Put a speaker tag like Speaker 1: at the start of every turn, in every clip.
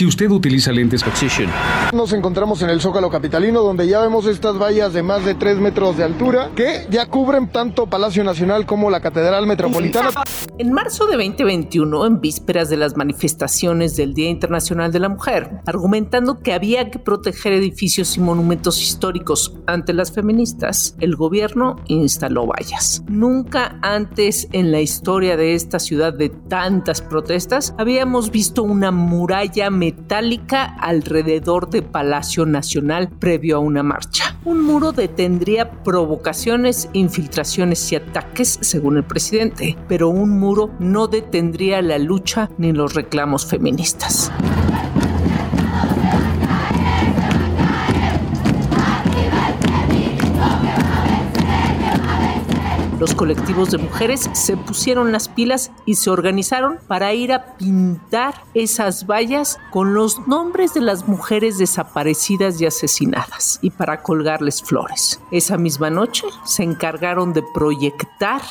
Speaker 1: Si usted utiliza lentes
Speaker 2: Nos encontramos en el Zócalo Capitalino donde ya vemos estas vallas de más de 3 metros de altura que ya cubren tanto Palacio Nacional como la Catedral Metropolitana.
Speaker 3: En marzo de 2021, en vísperas de las manifestaciones del Día Internacional de la Mujer, argumentando que había que proteger edificios y monumentos históricos ante las feministas, el gobierno instaló vallas. Nunca antes en la historia de esta ciudad de tantas protestas habíamos visto una muralla metálica alrededor de Palacio Nacional previo a una marcha. Un muro detendría provocaciones, infiltraciones y ataques, según el presidente, pero un muro no detendría la lucha ni los reclamos feministas. Los colectivos de mujeres se pusieron las pilas y se organizaron para ir a pintar esas vallas con los nombres de las mujeres desaparecidas y asesinadas y para colgarles flores. Esa misma noche se encargaron de proyectar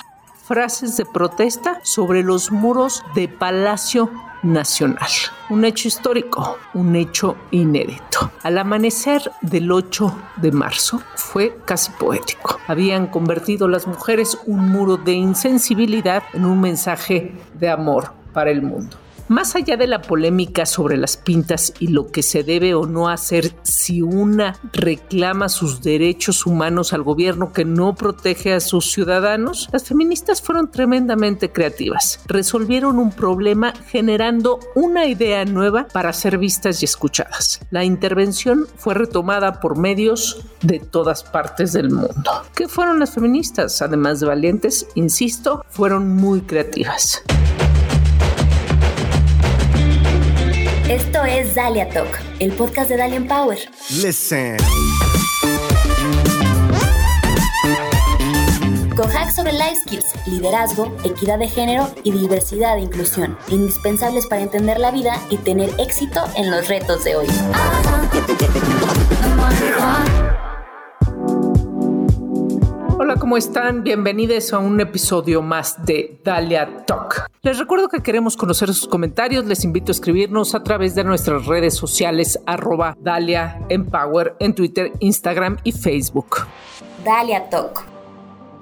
Speaker 3: frases de protesta sobre los muros de Palacio Nacional. Un hecho histórico, un hecho inédito. Al amanecer del 8 de marzo fue casi poético. Habían convertido las mujeres un muro de insensibilidad en un mensaje de amor para el mundo. Más allá de la polémica sobre las pintas y lo que se debe o no hacer si una reclama sus derechos humanos al gobierno que no protege a sus ciudadanos, las feministas fueron tremendamente creativas. Resolvieron un problema generando una idea nueva para ser vistas y escuchadas. La intervención fue retomada por medios de todas partes del mundo. ¿Qué fueron las feministas? Además de valientes, insisto, fueron muy creativas.
Speaker 4: Esto es Dalia Talk, el podcast de Dalian Power.
Speaker 5: Listen.
Speaker 4: Con hacks sobre life skills, liderazgo, equidad de género y diversidad e inclusión, indispensables para entender la vida y tener éxito en los retos de hoy.
Speaker 3: ¿Cómo están? Bienvenidos a un episodio más de Dalia Talk. Les recuerdo que queremos conocer sus comentarios. Les invito a escribirnos a través de nuestras redes sociales arroba Dalia Empower en Twitter, Instagram y Facebook.
Speaker 4: Dalia Talk.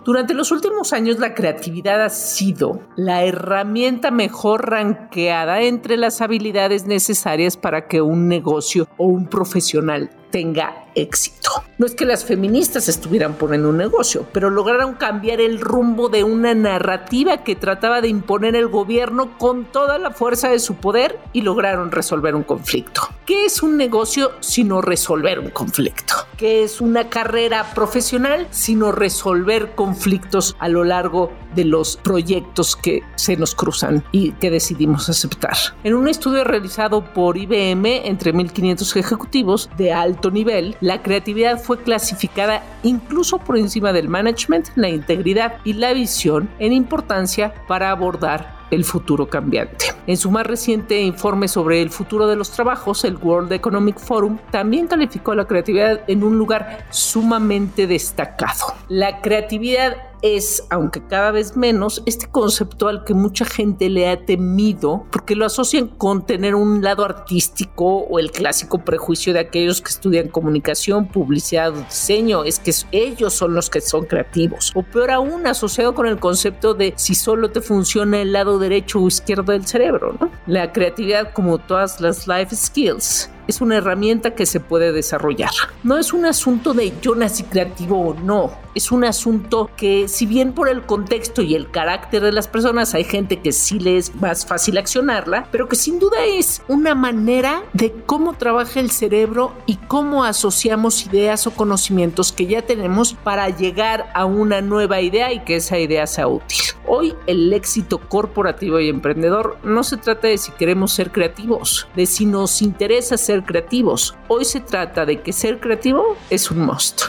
Speaker 3: Durante los últimos años la creatividad ha sido la herramienta mejor ranqueada entre las habilidades necesarias para que un negocio o un profesional tenga éxito. No es que las feministas estuvieran poniendo un negocio, pero lograron cambiar el rumbo de una narrativa que trataba de imponer el gobierno con toda la fuerza de su poder y lograron resolver un conflicto. ¿Qué es un negocio sino resolver un conflicto? ¿Qué es una carrera profesional sino resolver conflictos a lo largo de los proyectos que se nos cruzan y que decidimos aceptar? En un estudio realizado por IBM entre 1500 ejecutivos de alto nivel, la creatividad fue clasificada incluso por encima del management, la integridad y la visión en importancia para abordar el futuro cambiante. En su más reciente informe sobre el futuro de los trabajos, el World Economic Forum también calificó la creatividad en un lugar sumamente destacado. La creatividad es, aunque cada vez menos, este concepto al que mucha gente le ha temido porque lo asocian con tener un lado artístico o el clásico prejuicio de aquellos que estudian comunicación, publicidad o diseño, es que ellos son los que son creativos. O peor aún, asociado con el concepto de si solo te funciona el lado derecho o izquierdo del cerebro. La creatividad, como todas las life skills, es una herramienta que se puede desarrollar. No es un asunto de yo nací creativo o no, es un asunto que si bien por el contexto y el carácter de las personas hay gente que sí le es más fácil accionarla, pero que sin duda es una manera de cómo trabaja el cerebro y cómo asociamos ideas o conocimientos que ya tenemos para llegar a una nueva idea y que esa idea sea útil. Hoy el éxito corporativo y emprendedor no se trata de si queremos ser creativos, de si nos interesa ser creativos. Hoy se trata de que ser creativo es un must.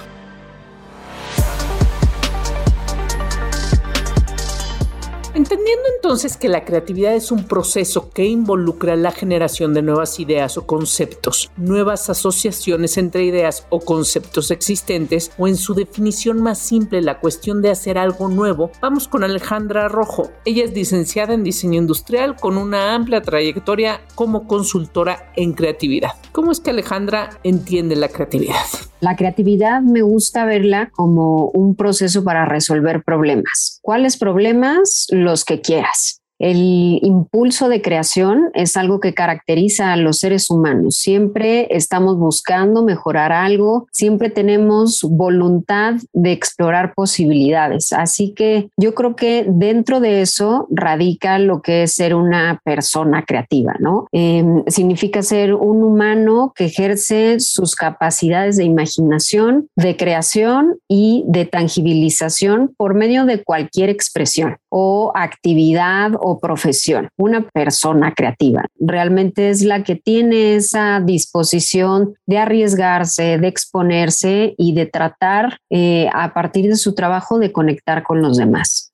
Speaker 3: Entendiendo entonces que la creatividad es un proceso que involucra la generación de nuevas ideas o conceptos, nuevas asociaciones entre ideas o conceptos existentes o en su definición más simple la cuestión de hacer algo nuevo, vamos con Alejandra Rojo. Ella es licenciada en diseño industrial con una amplia trayectoria como consultora en creatividad. ¿Cómo es que Alejandra entiende la creatividad?
Speaker 1: La creatividad me gusta verla como un proceso para resolver problemas. ¿Cuáles problemas? Los que quieras. El impulso de creación es algo que caracteriza a los seres humanos. Siempre estamos buscando mejorar algo, siempre tenemos voluntad de explorar posibilidades. Así que yo creo que dentro de eso radica lo que es ser una persona creativa, ¿no? Em, significa ser un humano que ejerce sus capacidades de imaginación, de creación y de tangibilización por medio de cualquier expresión o actividad o profesión. Una persona creativa realmente es la que tiene esa disposición de arriesgarse, de exponerse y de tratar eh, a partir de su trabajo de conectar con los demás.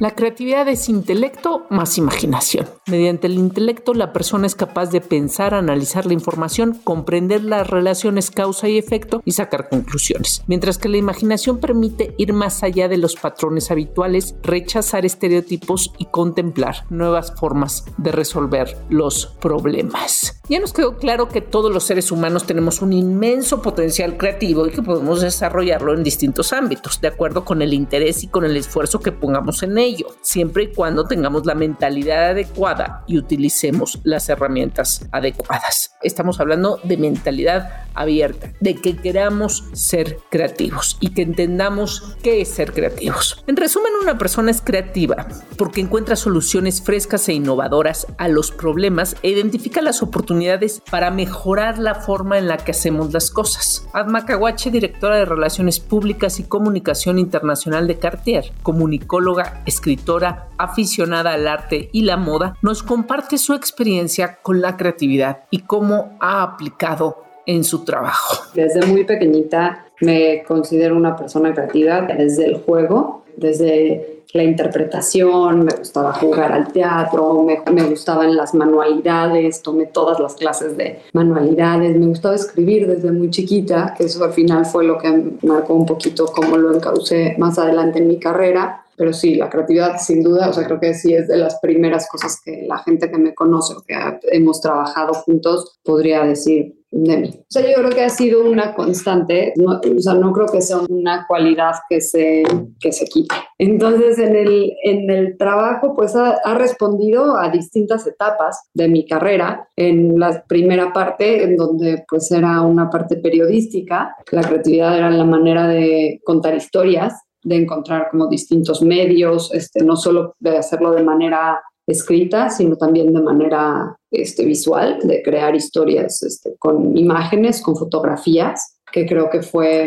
Speaker 3: La creatividad es intelecto más imaginación. Mediante el intelecto la persona es capaz de pensar, analizar la información, comprender las relaciones causa y efecto y sacar conclusiones. Mientras que la imaginación permite ir más allá de los patrones habituales, rechazar estereotipos y contemplar nuevas formas de resolver los problemas. Ya nos quedó claro que todos los seres humanos tenemos un inmenso potencial creativo y que podemos desarrollarlo en distintos ámbitos, de acuerdo con el interés y con el esfuerzo que pongamos en él siempre y cuando tengamos la mentalidad adecuada y utilicemos las herramientas adecuadas. Estamos hablando de mentalidad abierta, de que queramos ser creativos y que entendamos qué es ser creativos. En resumen, una persona es creativa porque encuentra soluciones frescas e innovadoras a los problemas e identifica las oportunidades para mejorar la forma en la que hacemos las cosas. Adma Kawache, directora de Relaciones Públicas y Comunicación Internacional de Cartier, comunicóloga, escritora, aficionada al arte y la moda, nos comparte su experiencia con la creatividad y cómo ha aplicado en su trabajo.
Speaker 5: Desde muy pequeñita me considero una persona creativa desde el juego, desde la interpretación, me gustaba jugar al teatro, me, me, gustaban las manualidades, tomé todas las clases de manualidades, me gustaba escribir desde muy chiquita, que eso al final fue lo que marcó un poquito cómo lo encaucé más adelante en mi carrera. Pero sí, la creatividad sin duda, o sea, creo que sí es de las primeras cosas que la gente que me conoce o que hemos trabajado juntos podría decir de mí. O sea, yo creo que ha sido una constante, no, o sea, no creo que sea una cualidad que se, que se quite. Entonces, en el, en el trabajo, pues ha, ha, respondido a distintas etapas de mi carrera. En la primera parte, en donde pues era una parte periodística, la creatividad era la manera de contar historias de encontrar como distintos medios, este, no solo de hacerlo de manera escrita, sino también de manera este, visual, de crear historias este, con imágenes, con fotografías, que creo que fue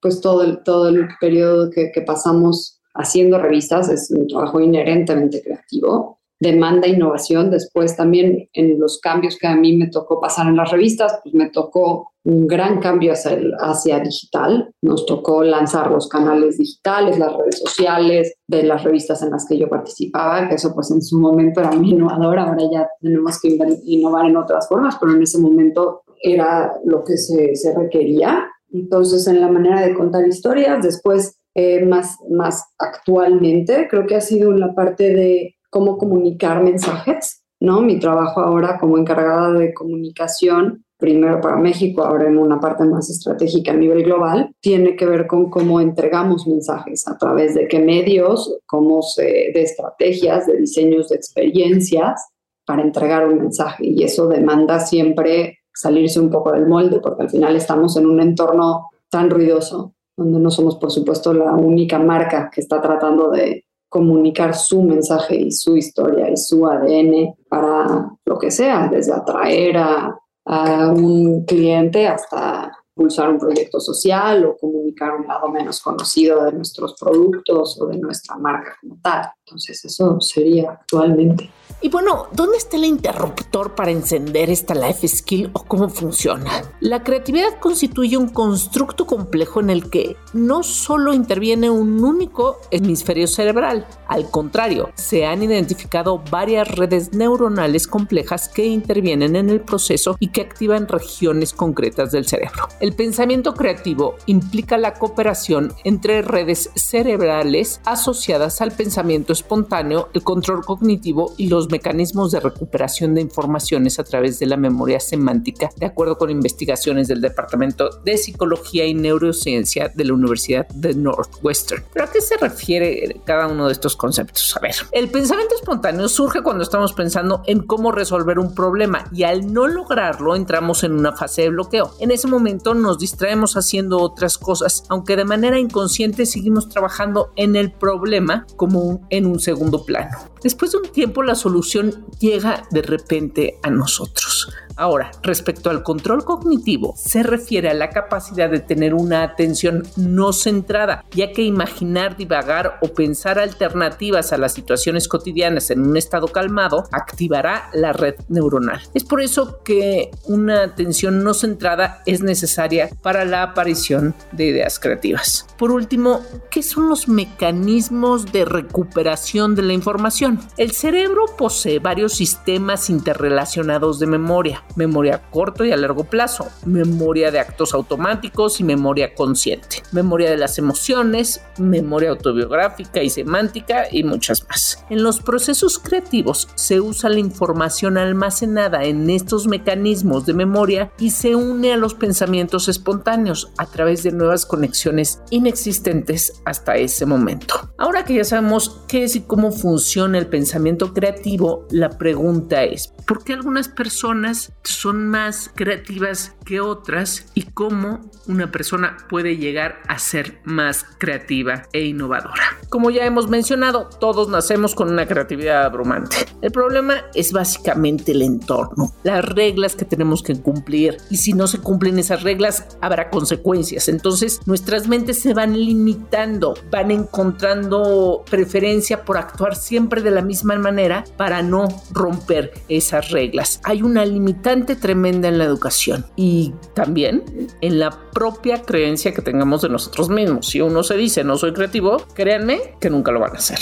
Speaker 5: pues todo el, todo el periodo que, pasamos haciendo revistas, es un trabajo inherentemente creativo demanda innovación. Después también en los cambios que a mí me tocó pasar en las revistas, pues me tocó un gran cambio hacia, el, hacia digital. Nos tocó lanzar los canales digitales, las redes sociales, de las revistas en las que yo participaba, que eso pues en su momento era muy innovador, ahora ya tenemos que innovar en otras formas, pero en ese momento era lo que se, requería. Entonces, en la manera de contar historias, después, eh, más, más actualmente, creo que ha sido la parte de cómo comunicar mensajes, ¿no? Mi trabajo ahora como encargada de comunicación, primero para México, ahora en una parte más estratégica a nivel global, tiene que ver con cómo entregamos mensajes, a través de qué medios, cómo de estrategias, de diseños de experiencias para entregar un mensaje. Y eso demanda siempre salirse un poco del molde, porque al final estamos en un entorno tan ruidoso, donde no somos, por supuesto, la única marca que está tratando de comunicar su mensaje y su historia y su ADN para lo que sea, desde atraer a, a un cliente hasta impulsar un proyecto social o comunicar un lado menos conocido de nuestros productos o de nuestra marca como tal. Entonces eso sería actualmente.
Speaker 3: Y bueno, ¿dónde está el interruptor para encender esta life skill o cómo funciona? La creatividad constituye un constructo complejo en el que no solo interviene un único hemisferio cerebral, al contrario, se han identificado varias redes neuronales complejas que intervienen en el proceso y que activan regiones concretas del cerebro. El pensamiento creativo implica la cooperación entre redes cerebrales asociadas al pensamiento espontáneo, el control cognitivo y los mecanismos de recuperación de informaciones a través de la memoria semántica, de acuerdo con investigaciones del Departamento de Psicología y Neurociencia de la Universidad de Northwestern. ¿Pero a qué se refiere cada uno de estos conceptos? A ver, el pensamiento espontáneo surge cuando estamos pensando en cómo resolver un problema y al no lograrlo entramos en una fase de bloqueo. En ese momento nos distraemos haciendo otras cosas, aunque de manera inconsciente seguimos trabajando en el problema como en un segundo plano. Después de un tiempo la solución llega de repente a nosotros. Ahora, respecto al control cognitivo, se refiere a la capacidad de tener una atención no centrada, ya que imaginar, divagar o pensar alternativas a las situaciones cotidianas en un estado calmado activará la red neuronal. Es por eso que una atención no centrada es necesaria para la aparición de ideas creativas. Por último, ¿qué son los mecanismos de recuperación de la información? El cerebro posee varios sistemas interrelacionados de memoria memoria a corto y a largo plazo, memoria de actos automáticos y memoria consciente, memoria de las emociones, memoria autobiográfica y semántica y muchas más. En los procesos creativos se usa la información almacenada en estos mecanismos de memoria y se une a los pensamientos espontáneos a través de nuevas conexiones inexistentes hasta ese momento. Ahora que ya sabemos qué es y cómo funciona el pensamiento creativo, la pregunta es, ¿por qué algunas personas son más creativas que otras y cómo una persona puede llegar a ser más creativa e innovadora. Como ya hemos mencionado, todos nacemos con una creatividad abrumante. El problema es básicamente el entorno, las reglas que tenemos que cumplir y si no se cumplen esas reglas habrá consecuencias. Entonces nuestras mentes se van limitando, van encontrando preferencia por actuar siempre de la misma manera para no romper esas reglas. Hay una limitante tremenda en la educación y también en la propia creencia que tengamos de nosotros mismos. Si uno se dice no soy creativo, créanme que nunca lo van a hacer.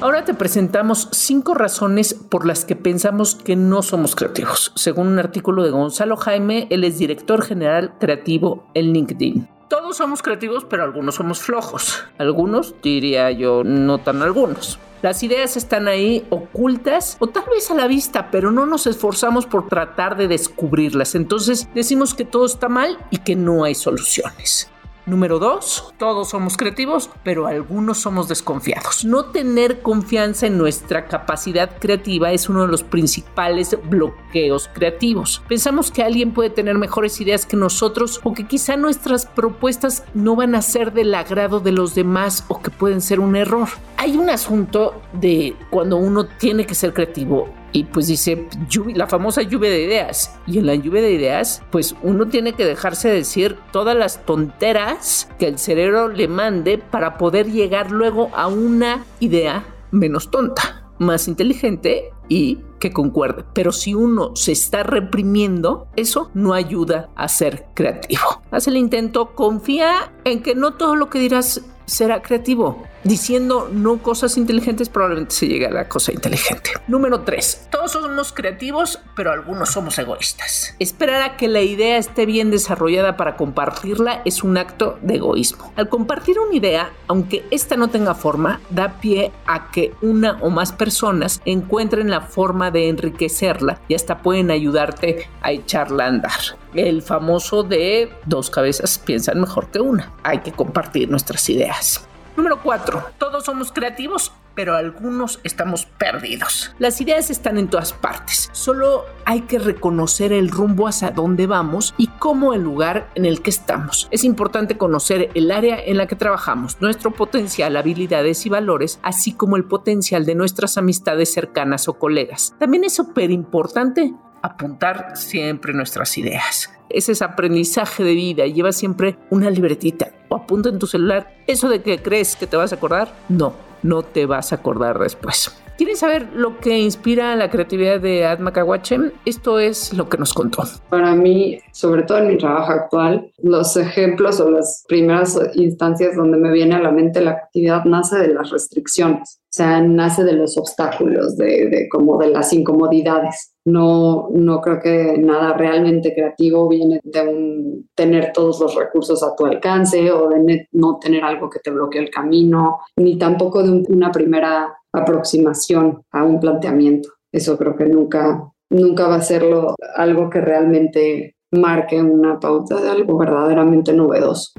Speaker 3: Ahora te presentamos cinco razones por las que pensamos que no somos creativos. Según un artículo de Gonzalo Jaime, él es director general creativo en LinkedIn. Todos somos creativos, pero algunos somos flojos. Algunos, diría yo, no tan algunos. Las ideas están ahí ocultas o tal vez a la vista, pero no nos esforzamos por tratar de descubrirlas. Entonces decimos que todo está mal y que no hay soluciones. Número dos, todos somos creativos, pero algunos somos desconfiados. No tener confianza en nuestra capacidad creativa es uno de los principales bloqueos creativos. Pensamos que alguien puede tener mejores ideas que nosotros o que quizá nuestras propuestas no van a ser del agrado de los demás o que pueden ser un error. Hay un asunto de cuando uno tiene que ser creativo y pues dice la famosa lluvia de ideas. Y en la lluvia de ideas, pues uno tiene que dejarse decir todas las tonteras que el cerebro le mande para poder llegar luego a una idea menos tonta, más inteligente y que concuerde. Pero si uno se está reprimiendo, eso no ayuda a ser creativo. Haz el intento, confía en que no todo lo que dirás será creativo. Diciendo no cosas inteligentes probablemente se llegue a la cosa inteligente. Número 3. Todos somos creativos, pero algunos somos egoístas. Esperar a que la idea esté bien desarrollada para compartirla es un acto de egoísmo. Al compartir una idea, aunque esta no tenga forma, da pie a que una o más personas encuentren la forma de enriquecerla y hasta pueden ayudarte a echarla a andar. El famoso de dos cabezas piensan mejor que una. Hay que compartir nuestras ideas. Número 4. Todos somos creativos, pero algunos estamos perdidos. Las ideas están en todas partes. Solo hay que reconocer el rumbo hacia dónde vamos y cómo el lugar en el que estamos. Es importante conocer el área en la que trabajamos, nuestro potencial, habilidades y valores, así como el potencial de nuestras amistades cercanas o colegas. También es súper importante apuntar siempre nuestras ideas. Ese es aprendizaje de vida. Lleva siempre una libretita apunta en tu celular. Eso de que crees que te vas a acordar, no. no te vas a acordar después. ¿Quieren saber lo que inspira la creatividad de Adma Kawachem? Esto es lo que nos contó.
Speaker 5: Para mí, sobre todo en mi trabajo actual, los ejemplos o las primeras instancias donde me viene a la mente la creatividad nace de las restricciones, o sea, nace de los obstáculos, de, como de las incomodidades. No, no creo que nada realmente creativo viene de tener todos los recursos a tu alcance o de no tener algo que te bloquee el camino, ni tampoco de una primera aproximación a un planteamiento. Eso creo que nunca, nunca va a ser algo que realmente marque una pauta de algo verdaderamente novedoso.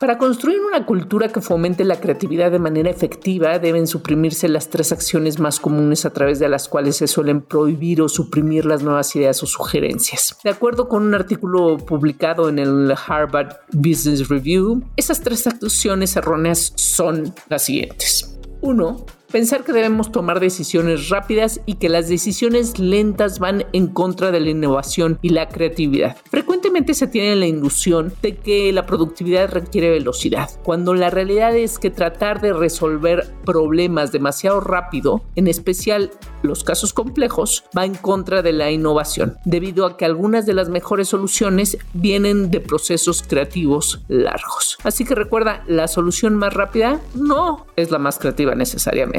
Speaker 3: Para construir una cultura que fomente la creatividad de manera efectiva, deben suprimirse las tres acciones más comunes a través de las cuales se suelen prohibir o suprimir las nuevas ideas o sugerencias. De acuerdo con un artículo publicado en el Harvard Business Review, esas tres acciones erróneas son las siguientes. Uno, Pensar que debemos tomar decisiones rápidas y que las decisiones lentas van en contra de la innovación y la creatividad. Frecuentemente se tiene la ilusión de que la productividad requiere velocidad, cuando la realidad es que tratar de resolver problemas demasiado rápido, en especial los casos complejos, va en contra de la innovación, debido a que algunas de las mejores soluciones vienen de procesos creativos largos. Así que recuerda, la solución más rápida no es la más creativa necesariamente.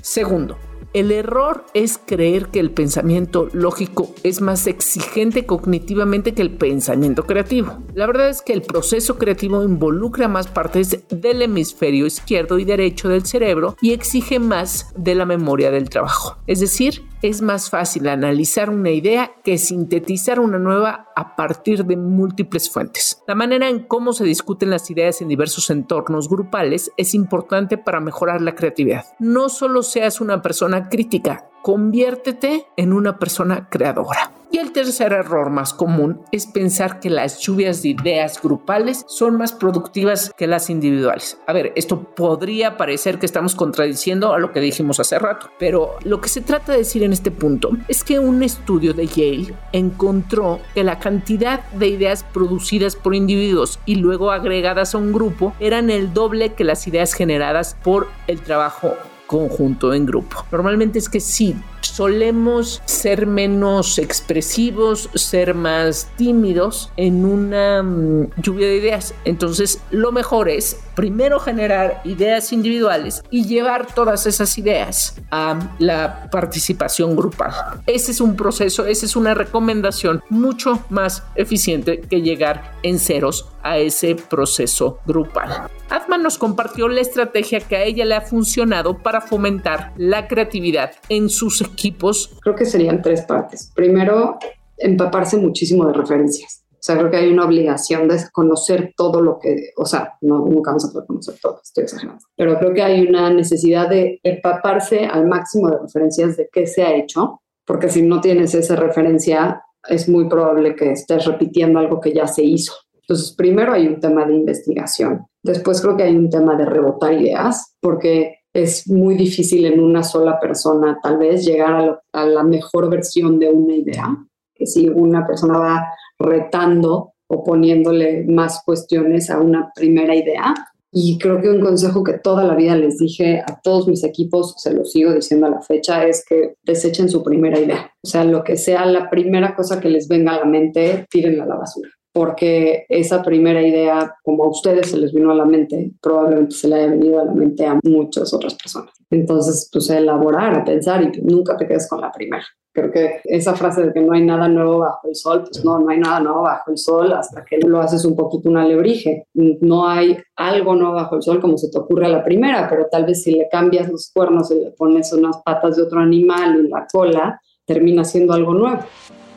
Speaker 3: Segundo, el error es creer que el pensamiento lógico es más exigente cognitivamente que el pensamiento creativo. La verdad es que el proceso creativo involucra más partes del hemisferio izquierdo y derecho del cerebro y exige más de la memoria del trabajo. Es decir, es más fácil analizar una idea que sintetizar una nueva a partir de múltiples fuentes. La manera en cómo se discuten las ideas en diversos entornos grupales es importante para mejorar la creatividad. No solo seas una persona crítica, conviértete en una persona creadora. Y el tercer error más común es pensar que las lluvias de ideas grupales son más productivas que las individuales. A ver, esto podría parecer que estamos contradiciendo a lo que dijimos hace rato, pero lo que se trata de decir en este punto es que un estudio de Yale encontró que la cantidad de ideas producidas por individuos y luego agregadas a un grupo eran el doble que las ideas generadas por el trabajo conjunto, en grupo. Normalmente es que sí, solemos ser menos expresivos, ser más tímidos en una mm, lluvia de ideas. Entonces, lo mejor es primero generar ideas individuales y llevar todas esas ideas a la participación grupal. Ese es un proceso, esa es una recomendación mucho más eficiente que llegar en ceros a ese proceso grupal. Atman nos compartió la estrategia que a ella le ha funcionado para fomentar la creatividad en sus equipos.
Speaker 5: Creo que serían tres partes. Primero, empaparse muchísimo de referencias. O sea, creo que hay una obligación de conocer todo lo que, o sea, no, nunca vamos a poder conocer todo, estoy exagerando, pero creo que hay una necesidad de empaparse al máximo de referencias de qué se ha hecho, porque si no tienes esa referencia, es muy probable que estés repitiendo algo que ya se hizo. Entonces, primero hay un tema de investigación. Después creo que hay un tema de rebotar ideas, porque es muy difícil en una sola persona tal vez llegar a, la mejor versión de una idea. Que si una persona va retando o poniéndole más cuestiones a una primera idea. Y creo que un consejo que toda la vida les dije a todos mis equipos, se lo sigo diciendo a la fecha, es que desechen su primera idea. O sea, lo que sea la primera cosa que les venga a la mente, tírenla a la basura porque esa primera idea, como a ustedes se les vino a la mente, probablemente se le haya venido a la mente a muchas otras personas. Entonces, pues a elaborar, a pensar y nunca te quedes con la primera. Creo que esa frase de que no hay nada nuevo bajo el sol, pues no, no hay nada nuevo bajo el sol hasta que lo haces un poquito un alebrije. No hay algo nuevo bajo el sol como se te ocurre a la primera, pero tal vez si le cambias los cuernos y le pones unas patas de otro animal y la cola, termina siendo algo nuevo.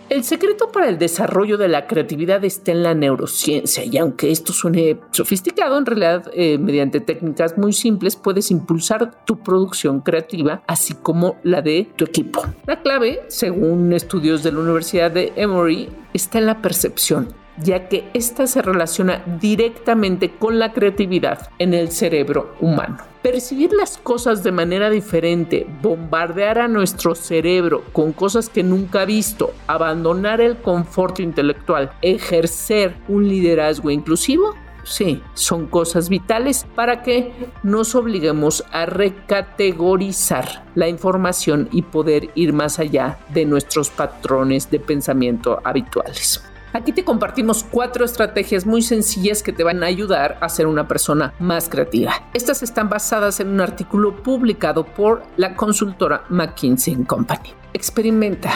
Speaker 3: El secreto para el desarrollo de la creatividad está en la neurociencia y aunque esto suene sofisticado, en realidad eh, mediante técnicas muy simples puedes impulsar tu producción creativa así como la de tu equipo. La clave, según estudios de la Universidad de Emory, está en la percepción ya que ésta se relaciona directamente con la creatividad en el cerebro humano. Percibir las cosas de manera diferente, bombardear a nuestro cerebro con cosas que nunca ha visto, abandonar el confort intelectual, ejercer un liderazgo inclusivo, sí, son cosas vitales para que nos obliguemos a recategorizar la información y poder ir más allá de nuestros patrones de pensamiento habituales. Aquí te compartimos cuatro estrategias muy sencillas que te van a ayudar a ser una persona más creativa. Estas están basadas en un artículo publicado por la consultora McKinsey Company. Experimenta.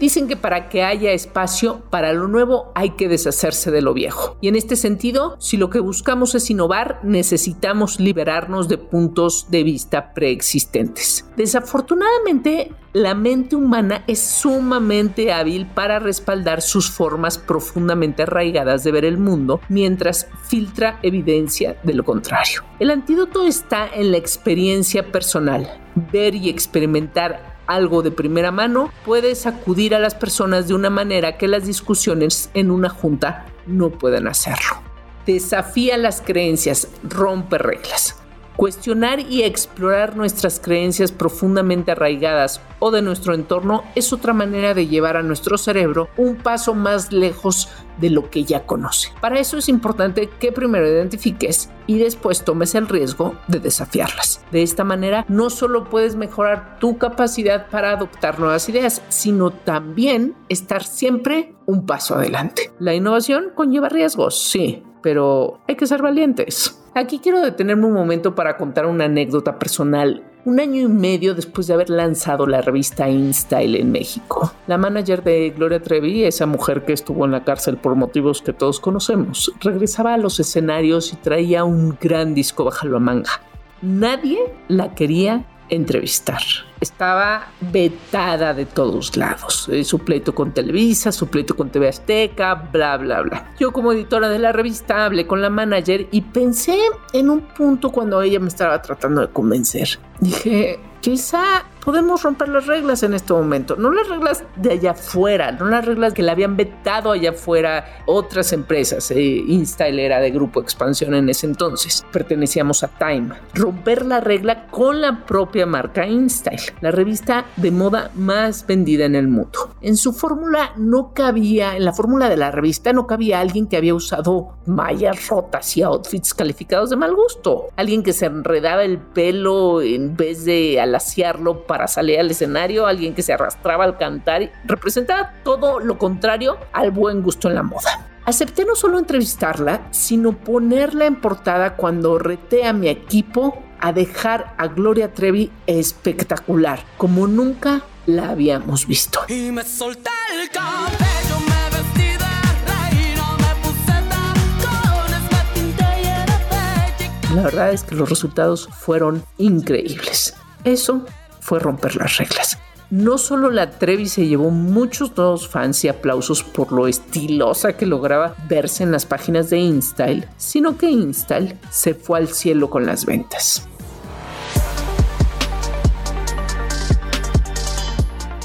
Speaker 3: Dicen que para que haya espacio para lo nuevo hay que deshacerse de lo viejo. Y en este sentido, si lo que buscamos es innovar, necesitamos liberarnos de puntos de vista preexistentes. Desafortunadamente, la mente humana es sumamente hábil para respaldar sus formas profundamente arraigadas de ver el mundo mientras filtra evidencia de lo contrario. El antídoto está en la experiencia personal, ver y experimentar algo de primera mano, puedes acudir a las personas de una manera que las discusiones en una junta no puedan hacerlo. Desafía las creencias, rompe reglas. Cuestionar y explorar nuestras creencias profundamente arraigadas o de nuestro entorno es otra manera de llevar a nuestro cerebro un paso más lejos de lo que ya conoce. Para eso es importante que primero identifiques y después tomes el riesgo de desafiarlas. De esta manera no solo puedes mejorar tu capacidad para adoptar nuevas ideas, sino también estar siempre un paso adelante. La innovación conlleva riesgos, sí, pero hay que ser valientes. Aquí quiero detenerme un momento para contar una anécdota personal. Un año y medio después de haber lanzado la revista InStyle en México, la manager de Gloria Trevi, esa mujer que estuvo en la cárcel por motivos que todos conocemos, regresaba a los escenarios y traía un gran disco bajo la manga. Nadie la quería entrevistar. Estaba vetada de todos lados. Eh, su pleito con Televisa, su pleito con TV Azteca, bla, bla, bla. Yo como editora de la revista hablé con la manager y pensé en un punto cuando ella me estaba tratando de convencer. Dije, quizá podemos romper las reglas en este momento. No las reglas de allá afuera, no las reglas que le habían vetado allá afuera otras empresas. Eh, era de Grupo Expansión en ese entonces. Pertenecíamos a Time. Romper la regla con la propia marca InStyle, la revista de moda más vendida en el mundo. En su fórmula no cabía, en la fórmula de la revista no cabía alguien que había usado mallas rotas y outfits calificados de mal gusto. Alguien que se enredaba el pelo en vez de para salir al escenario, alguien que se arrastraba al cantar y representaba todo lo contrario al buen gusto en la moda. Acepté no solo entrevistarla, sino ponerla en portada cuando reté a mi equipo a dejar a Gloria Trevi espectacular, como nunca la habíamos visto. Y me solté el cabello, me vestí de reina, me puse La verdad es que los resultados fueron increíbles. Eso fue romper las reglas. No solo la Trevi se llevó muchos nuevos fans y aplausos por lo estilosa que lograba verse en las páginas de InStyle, sino que InStyle se fue al cielo con las ventas.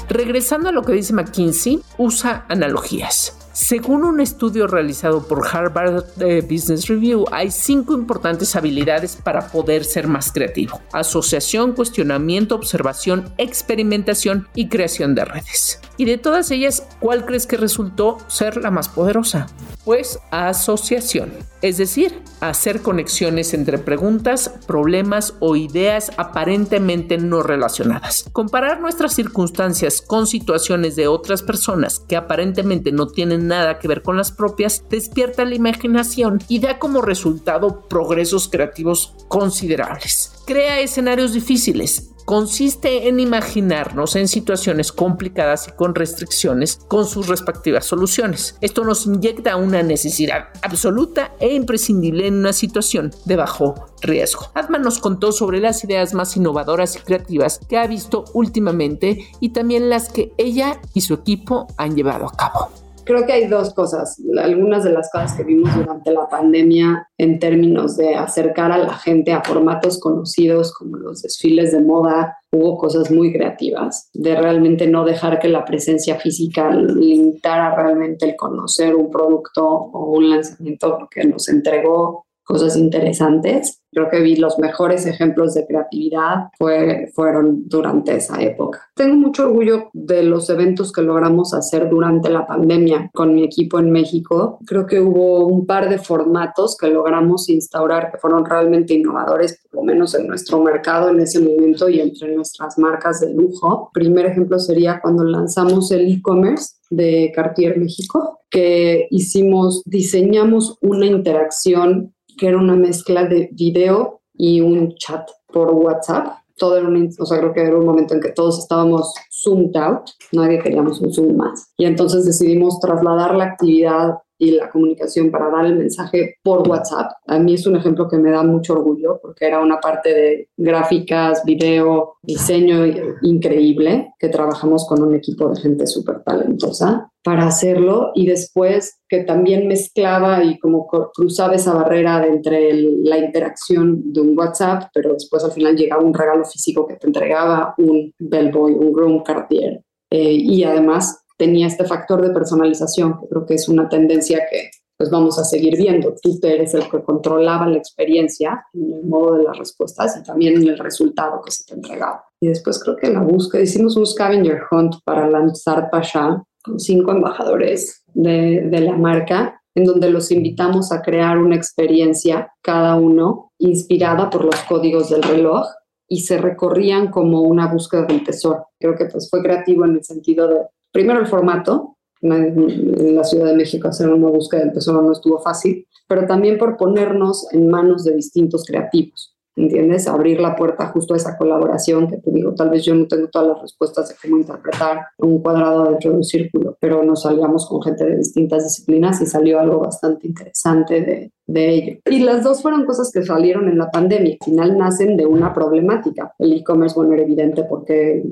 Speaker 3: Regresando a lo que dice McKinsey, usa analogías. Según un estudio realizado por Harvard eh, Business Review, hay cinco importantes habilidades para poder ser más creativo. Asociación, cuestionamiento, observación, experimentación y creación de redes. Y de todas ellas, ¿cuál crees que resultó ser la más poderosa? Pues asociación, es decir, hacer conexiones entre preguntas, problemas o ideas aparentemente no relacionadas. Comparar nuestras circunstancias con situaciones de otras personas que aparentemente no tienen nada que ver con las propias despierta la imaginación y da como resultado progresos creativos considerables. Crea escenarios difíciles, consiste en imaginarnos en situaciones complicadas y con restricciones con sus respectivas soluciones. Esto nos inyecta una necesidad absoluta e imprescindible en una situación de bajo riesgo. Atman nos contó sobre las ideas más innovadoras y creativas que ha visto últimamente y también las que ella y su equipo han llevado a cabo
Speaker 5: creo que hay dos cosas. Algunas de las cosas que vimos durante la pandemia en términos de acercar a la gente a formatos conocidos como los desfiles de moda, hubo cosas muy creativas, de realmente no dejar que la presencia física limitara realmente el conocer un producto o un lanzamiento, porque nos entregó cosas interesantes. Creo que vi los mejores ejemplos de creatividad fue, fueron durante esa época. Tengo mucho orgullo de los eventos que logramos hacer durante la pandemia con mi equipo en México. Creo que hubo un par de formatos que logramos instaurar que fueron realmente innovadores, por lo menos en nuestro mercado en ese momento y entre nuestras marcas de lujo. Primer ejemplo sería cuando lanzamos el e-commerce de Cartier México, que hicimos, diseñamos una interacción que era una mezcla de video y un chat por WhatsApp. Todo era un, o sea, creo que era un momento en que todos estábamos zoomed out, nadie queríamos un zoom más. Y entonces decidimos trasladar la actividad y la comunicación para dar el mensaje por WhatsApp. A mí es un ejemplo que me da mucho orgullo porque era una parte de gráficas, video, diseño increíble que trabajamos con un equipo de gente súper talentosa para hacerlo y después que también mezclaba y como cruzaba esa barrera entre la interacción de un WhatsApp, pero después al final llegaba un regalo físico que te entregaba un bellboy, un groom Cartier. Eh, y además tenía este factor de personalización, que creo que es una tendencia que pues vamos a seguir viendo. Tú eres el que controlaba la experiencia en el modo de las respuestas y también en el resultado que se te entregaba. Y después creo que la búsqueda, hicimos un scavenger hunt para lanzar Pasha con cinco embajadores de, de la marca, en donde los invitamos a crear una experiencia, cada uno inspirada por los códigos del reloj y se recorrían como una búsqueda del tesoro. Creo que pues fue creativo en el sentido de primero el formato, en la Ciudad de México hacer una búsqueda del tesoro no estuvo fácil, pero también por ponernos en manos de distintos creativos. ¿Entiendes? Abrir la puerta justo a esa colaboración que te digo, tal vez yo no tengo todas las respuestas de cómo interpretar un cuadrado dentro de un círculo, pero nos salíamos con gente de distintas disciplinas y salió algo bastante interesante de, de ello. Y las dos fueron cosas que salieron en la pandemia. Al final nacen de una problemática. El e-commerce, bueno, era evidente porque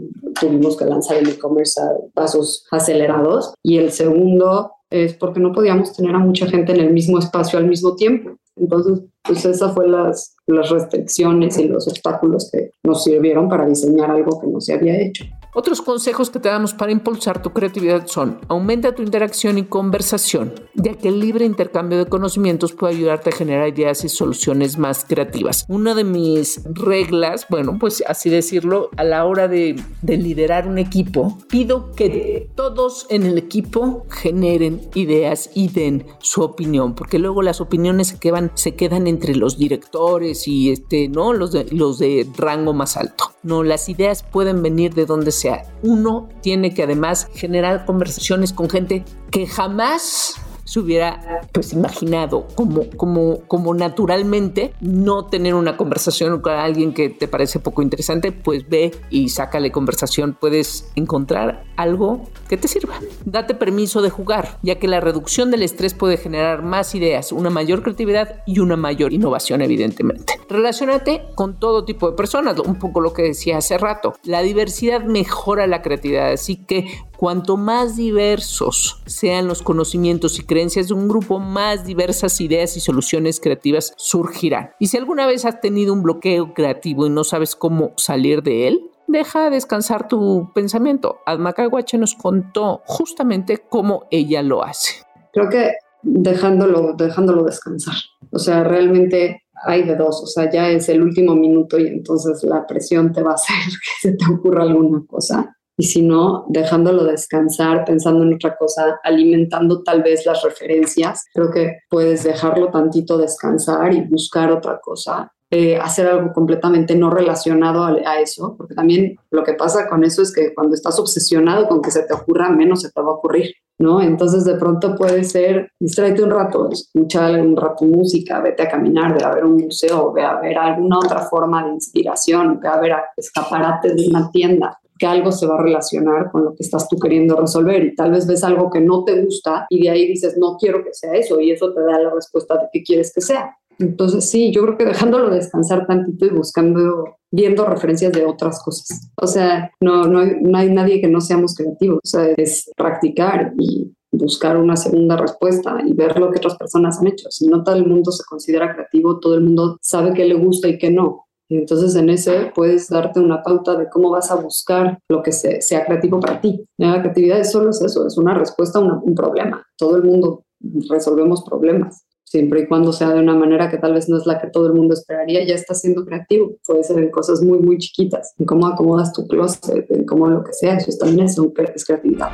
Speaker 5: tuvimos que lanzar el e-commerce a pasos acelerados. Y el segundo es porque no podíamos tener a mucha gente en el mismo espacio al mismo tiempo. Entonces, pues esas fue las, las restricciones y los obstáculos que nos sirvieron para diseñar algo que no se había hecho.
Speaker 3: Otros consejos que te damos para impulsar tu creatividad son aumenta tu interacción y conversación, ya que el libre intercambio de conocimientos puede ayudarte a generar ideas y soluciones más creativas. Una de mis reglas, bueno, pues así decirlo, a la hora de, de liderar un equipo, pido que todos en el equipo generen ideas y den su opinión, porque luego las opiniones se quedan, se quedan entre los directores y este, ¿no? Los de, los de rango más alto. No, las ideas pueden venir de donde sea, uno tiene que además generar conversaciones con gente que jamás se hubiera pues imaginado como, como, como naturalmente no tener una conversación con alguien que te parece poco interesante, pues ve y sácale conversación. Puedes encontrar algo que te sirva. Date permiso de jugar, ya que la reducción del estrés puede generar más ideas, una mayor creatividad y una mayor innovación, evidentemente. Relacionate con todo tipo de personas, un poco lo que decía hace rato. La diversidad mejora la creatividad, así que Cuanto más diversos sean los conocimientos y creencias de un grupo, más diversas ideas y soluciones creativas surgirán. Y si alguna vez has tenido un bloqueo creativo y no sabes cómo salir de él, deja descansar tu pensamiento. Adma nos contó justamente cómo ella lo hace.
Speaker 5: Creo que dejándolo, dejándolo descansar. O sea, realmente hay de dos, o sea, ya es el último minuto y entonces la presión te va a hacer que se te ocurra alguna cosa y si no, dejándolo descansar, pensando en otra cosa, alimentando tal vez las referencias, creo que puedes dejarlo tantito descansar y buscar otra cosa. Eh, hacer algo completamente no relacionado a, eso, porque también lo que pasa con eso es que cuando estás obsesionado con que se te ocurra, menos se te va a ocurrir, ¿no? Entonces de pronto puede ser, distráete un rato, escucha un rato música, vete a caminar, ve a ver un museo, ve a ver alguna otra forma de inspiración, ve a ver a escaparate de una tienda, que algo se va a relacionar con lo que estás tú queriendo resolver y tal vez ves algo que no te gusta y de ahí dices, no quiero que sea eso y eso te da la respuesta de qué quieres que sea. Entonces sí, yo creo que dejándolo descansar tantito y buscando, viendo referencias de otras cosas. O sea, no, no, no hay nadie que no seamos creativos, o sea, es practicar y buscar una segunda respuesta y ver lo que otras personas han hecho. Si no todo el mundo se considera creativo, todo el mundo sabe qué le gusta y qué no. Entonces en ese puedes darte una pauta de cómo vas a buscar lo que sea creativo para ti. La creatividad es solo eso, es una respuesta a un problema. Todo el mundo resolvemos problemas. siempre y cuando sea de una manera que tal vez no es la que todo el mundo esperaría, ya estás siendo creativo. Puede ser en cosas muy, muy chiquitas, en cómo acomodas tu closet, en cómo lo que sea, eso también es, es creatividad.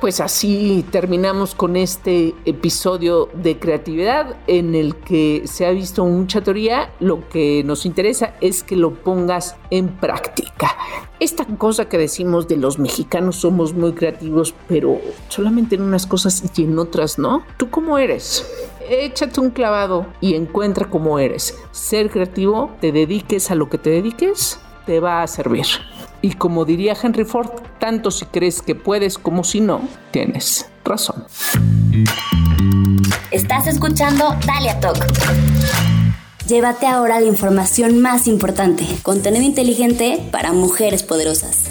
Speaker 3: Pues así terminamos con este episodio de creatividad en el que se ha visto mucha teoría. Lo que nos interesa es que lo pongas en práctica. Esta cosa que decimos de los mexicanos somos muy creativos, pero solamente en unas cosas y en otras no. ¿Tú cómo eres? Échate un clavado y encuentra cómo eres. Ser creativo, te dediques a lo que te dediques, te va a servir. Y como diría Henry Ford, tanto si crees que puedes como si no, tienes razón.
Speaker 4: Estás escuchando Dalia Talk. Llévate ahora la información más importante, contenido inteligente para mujeres poderosas.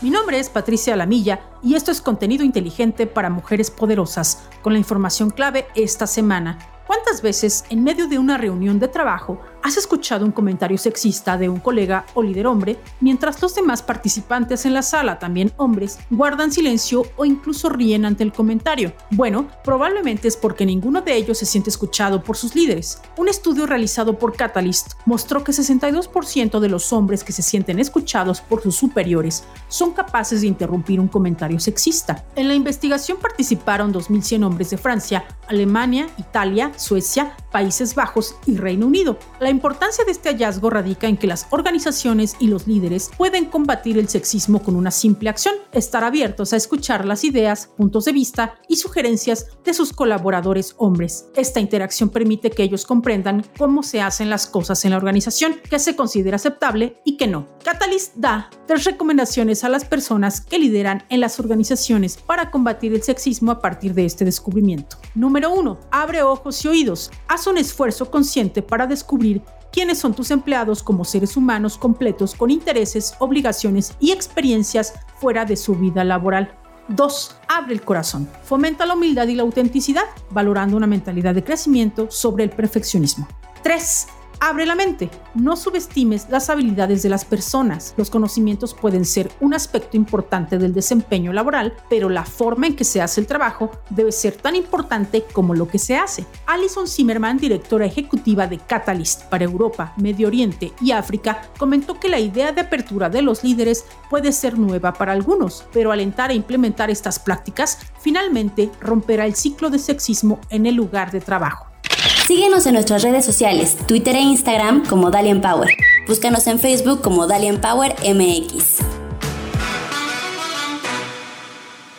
Speaker 6: Mi nombre es Patricia Lamilla y esto es contenido inteligente para mujeres poderosas, con la información clave esta semana. ¿Cuántas veces en medio de una reunión de trabajo ¿Has escuchado un comentario sexista de un colega o líder hombre mientras los demás participantes en la sala, también hombres, guardan silencio o incluso ríen ante el comentario? Bueno, probablemente es porque ninguno de ellos se siente escuchado por sus líderes. Un estudio realizado por Catalyst mostró que 62% de los hombres que se sienten escuchados por sus superiores son capaces de interrumpir un comentario sexista. En la investigación participaron 2.100 hombres de Francia, Alemania, Italia, Suecia, Países Bajos y Reino Unido. Importancia de este hallazgo radica en que las organizaciones y los líderes pueden combatir el sexismo con una simple acción, estar abiertos a escuchar las ideas, puntos de vista y sugerencias de sus colaboradores hombres. Esta interacción permite que ellos comprendan cómo se hacen las cosas en la organización, qué se considera aceptable y qué no. Catalyst da tres recomendaciones a las personas que lideran en las organizaciones para combatir el sexismo a partir de este descubrimiento. Número 1. Abre ojos y oídos. Haz un esfuerzo consciente para descubrir quiénes son tus empleados como seres humanos completos con intereses, obligaciones y experiencias fuera de su vida laboral. 2. Abre el corazón. Fomenta la humildad y la autenticidad, valorando una mentalidad de crecimiento sobre el perfeccionismo. 3. Abre la mente. No subestimes las habilidades de las personas. Los conocimientos pueden ser un aspecto importante del desempeño laboral, pero la forma en que se hace el trabajo debe ser tan importante como lo que se hace. Alison Zimmerman, directora ejecutiva de Catalyst para Europa, Medio Oriente y África, comentó que la idea de apertura de los líderes puede ser nueva para algunos, pero alentar e implementar estas prácticas finalmente romperá el ciclo de sexismo en el lugar de trabajo.
Speaker 4: Síguenos en nuestras redes sociales, Twitter e Instagram como Dalian Power. Búscanos en Facebook como Dalian Power MX.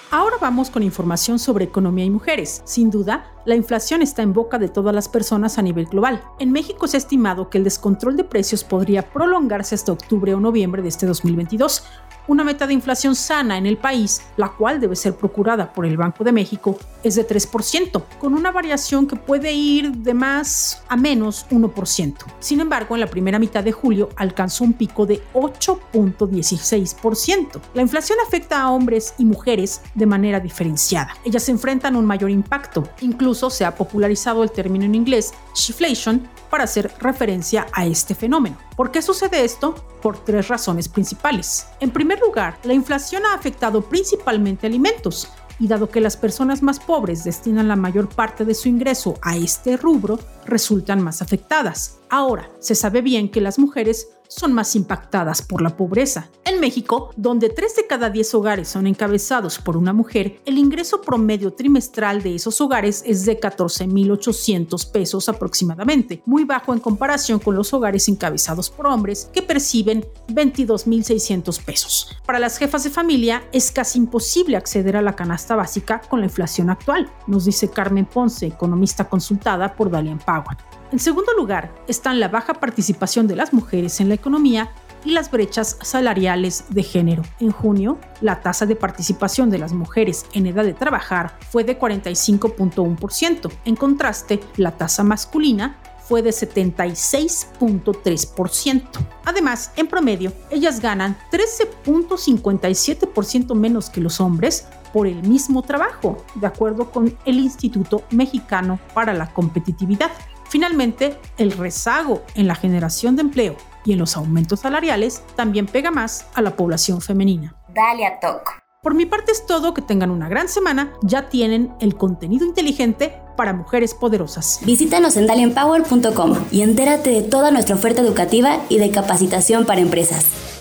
Speaker 6: Ahora vamos con información sobre economía y mujeres. Sin duda, la inflación está en boca de todas las personas a nivel global. En México se ha estimado que el descontrol de precios podría prolongarse hasta octubre o noviembre de este 2022, una meta de inflación sana en el país, la cual debe ser procurada por el Banco de México, es de 3%, con una variación que puede ir de más a menos 1%. Sin embargo, en la primera mitad de julio alcanzó un pico de 8.16%. La inflación afecta a hombres y mujeres de manera diferenciada. Ellas se enfrentan a un mayor impacto. Incluso se ha popularizado el término en inglés shiflation para hacer referencia a este fenómeno. ¿Por qué sucede esto? Por tres razones principales. En primer lugar, la inflación ha afectado principalmente alimentos, y dado que las personas más pobres destinan la mayor parte de su ingreso a este rubro, resultan más afectadas. Ahora, se sabe bien que las mujeres son más impactadas por la pobreza. En México, donde 3 de cada 10 hogares son encabezados por una mujer, el ingreso promedio trimestral de esos hogares es de 14.800 pesos aproximadamente, muy bajo en comparación con los hogares encabezados por hombres que perciben 22.600 pesos. Para las jefas de familia es casi imposible acceder a la canasta básica con la inflación actual, nos dice Carmen Ponce, economista consultada por Dalian Power. En segundo lugar, están la baja participación de las mujeres en la economía y las brechas salariales de género. En junio, la tasa de participación de las mujeres en edad de trabajar fue de 45.1%. En contraste, la tasa masculina fue de 76.3%. Además, en promedio, ellas ganan 13.57% menos que los hombres por el mismo trabajo, de acuerdo con el Instituto Mexicano para la Competitividad. Finalmente, el rezago en la generación de empleo y en los aumentos salariales también pega más a la población femenina.
Speaker 4: Dalia Talk.
Speaker 6: Por mi parte es todo, que tengan una gran semana, ya tienen el contenido inteligente para mujeres poderosas.
Speaker 4: Visítanos en dalienpower.com y entérate de toda nuestra oferta educativa y de capacitación para empresas.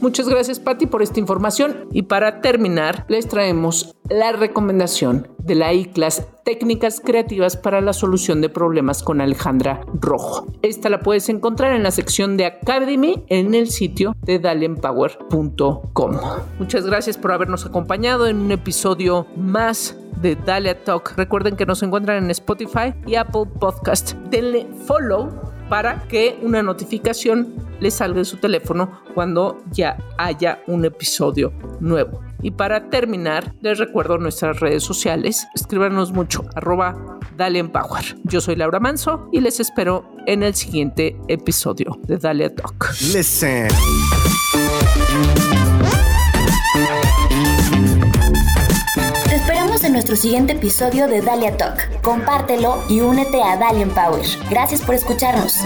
Speaker 3: Muchas gracias Patti por esta información y para terminar les traemos la recomendación de la iClass Técnicas Creativas para la Solución de Problemas con Alejandra Rojo. Esta la puedes encontrar en la sección de Academy en el sitio de dalienpower.com. Muchas gracias por habernos acompañado en un episodio más de Dalia Talk. Recuerden que nos encuentran en Spotify y Apple Podcast. Denle follow para que una notificación le salga de su teléfono cuando ya haya un episodio nuevo. Y para terminar, les recuerdo nuestras redes sociales. Escríbanos mucho, arroba Dalian Power. Yo soy Laura Manso y les espero en el siguiente episodio de Dalia Talk. Listen.
Speaker 4: Esperamos en nuestro siguiente episodio de Dalia Talk. Compártelo y únete a Dalian Power. Gracias por escucharnos.